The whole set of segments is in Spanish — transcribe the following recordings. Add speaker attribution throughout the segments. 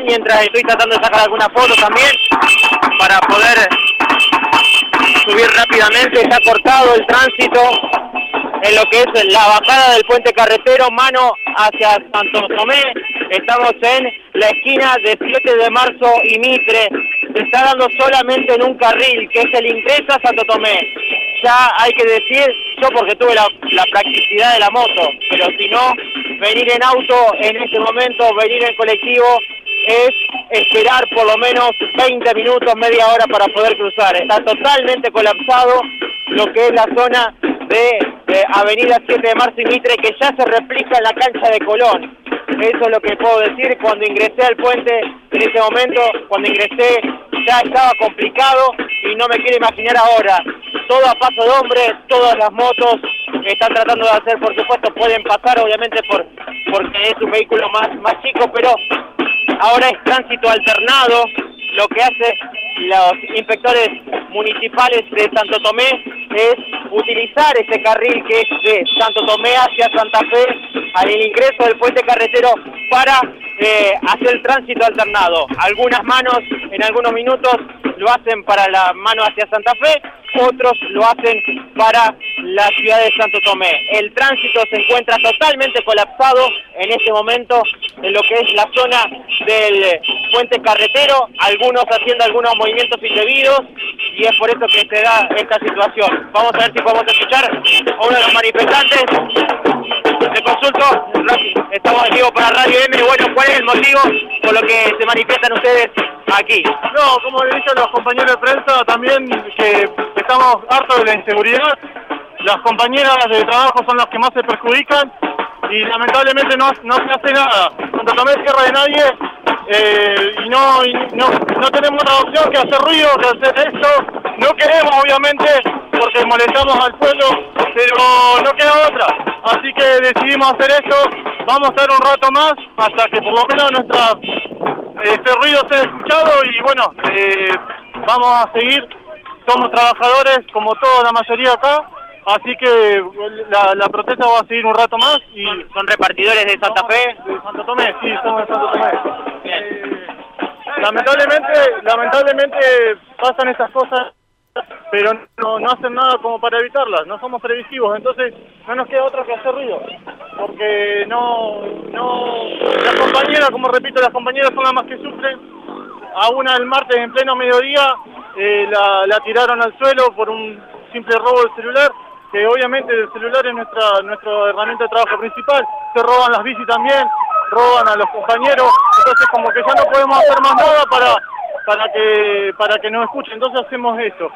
Speaker 1: mientras estoy tratando de sacar alguna foto también para poder subir rápidamente. Está cortado el tránsito en lo que es la bajada del puente carretero, mano hacia Santo Tomé. Estamos en la esquina de 7 de marzo y Mitre. Se está dando solamente en un carril, que es el ingreso a Santo Tomé. Ya hay que decir, yo porque tuve la, la practicidad de la moto, pero si no, venir en auto en este momento, venir en colectivo, es esperar por lo menos 20 minutos, media hora para poder cruzar. Está totalmente colapsado lo que es la zona de, Avenida 7 de Marzo y Mitre, que ya se replica en la cancha de Colón. Eso es lo que puedo decir. Cuando ingresé al puente, en ese momento, cuando ingresé, ya estaba complicado y no me quiero imaginar ahora. Todo a paso de hombre, todas las motos están tratando de hacer, por supuesto, pueden pasar, obviamente, por porque es un vehículo más, más chico, pero ahora es tránsito alternado, lo que hace los inspectores municipales de Santo Tomé es utilizar ese carril que es de Santo Tomé hacia Santa Fe al ingreso del puente carretero para eh, hacer el tránsito alternado. Algunas manos en algunos minutos lo hacen para la mano hacia Santa Fe, otros lo hacen para la ciudad de Santo Tomé. El tránsito se encuentra totalmente colapsado en este momento en lo que es la zona del puente carretero, algunos haciendo algunos movimientos indebidos y es por eso que se da esta situación. Vamos a ver si podemos escuchar a uno de los manifestantes. Le consulto, estamos en para Radio M, bueno, ¿cuál es el motivo por lo que se manifiestan ustedes aquí?
Speaker 2: No, como le dije a los compañeros de prensa, también que estamos hartos de la inseguridad, las compañeras de trabajo son las que más se perjudican y lamentablemente no, no se hace nada. Cuando tomé tierra de nadie eh, y, no, no, no tenemos otra opción que hacer ruido, que hacer esto. No queremos obviamente molestamos al pueblo, pero no queda otra. Así que decidimos hacer esto, vamos a estar un rato más hasta que por lo menos nuestra este ruido sea escuchado y bueno, eh, vamos a seguir. Somos trabajadores como toda la mayoría acá Así que la, protesta va a seguir un rato más y
Speaker 1: son repartidores de Santa Fe.
Speaker 2: De Santo Tomé, sí, somos de Santo Tomé. Eh, lamentablemente, lamentablemente pasan estas cosas, pero no, no hacen nada como para evitarlas. No somos previsivos, entonces no nos queda otra que hacer ruido, porque no, no, las compañeras, como repito, las compañeras son las más que sufren. A una el martes en pleno mediodía eh, la, la tiraron al suelo por un simple robo del celular que obviamente el celular es nuestra, nuestra herramienta de trabajo principal, se roban las bicis también, roban a los compañeros, entonces como que ya no podemos hacer más nada para, para que para que nos escuchen, entonces hacemos esto.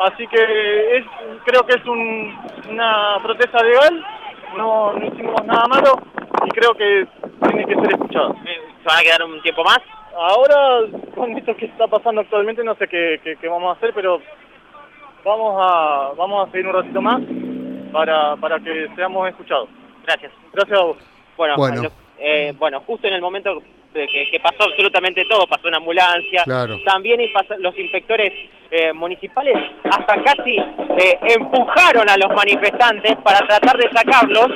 Speaker 2: Así que es, creo que es una protesta legal, no, no hicimos nada malo y creo que tiene que ser escuchado.
Speaker 1: ¿Se van a quedar un tiempo más?
Speaker 2: Ahora, con esto que está pasando actualmente, no sé qué, qué vamos a hacer, pero vamos a, vamos a seguir un ratito más para, para que seamos escuchados.
Speaker 1: Gracias.
Speaker 2: Gracias a vos.
Speaker 1: Bueno, bueno. Eh, bueno justo en el momento que, pasó absolutamente todo, pasó una ambulancia, también los inspectores eh, municipales hasta casi eh, empujaron a los manifestantes para tratar de sacarlos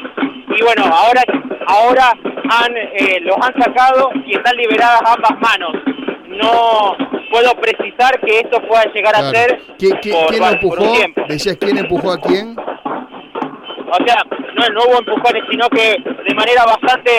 Speaker 1: y bueno, ahora ahora han los han sacado y están liberadas ambas manos. No puedo precisar que esto pueda llegar a ser
Speaker 3: ¿Quién, quién, empujó? ¿Decías quién empujó a quién?
Speaker 1: O sea, no, no hubo empujones, sino que de manera bastante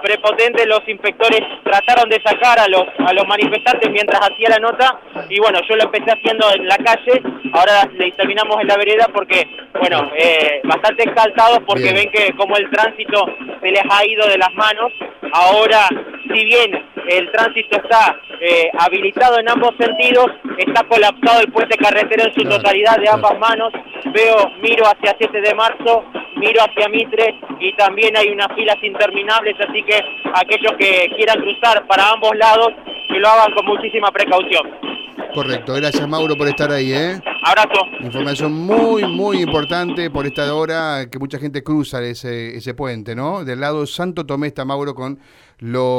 Speaker 1: prepotente los inspectores trataron de sacar a los, a los manifestantes mientras hacía la nota y bueno, yo lo empecé haciendo en la calle, ahora terminamos en la vereda porque, bueno, eh, bastante exaltados porque ven que como el tránsito se les ha ido de las manos, ahora si bien el tránsito está eh, habilitado en ambos sentidos, está colapsado el puente carretero en su totalidad de ambas manos, veo, miro hacia 7 de marzo, miro hacia Mitre y también hay unas filas interminables, así que aquellos que quieran cruzar para ambos lados, que lo hagan con muchísima precaución.
Speaker 3: Correcto, gracias Mauro por estar ahí, ¿eh?
Speaker 1: Abrazo.
Speaker 3: Información muy, muy importante por esta hora que mucha gente cruza ese, ese puente, ¿no? Del lado Santo Tomé está Mauro con lo...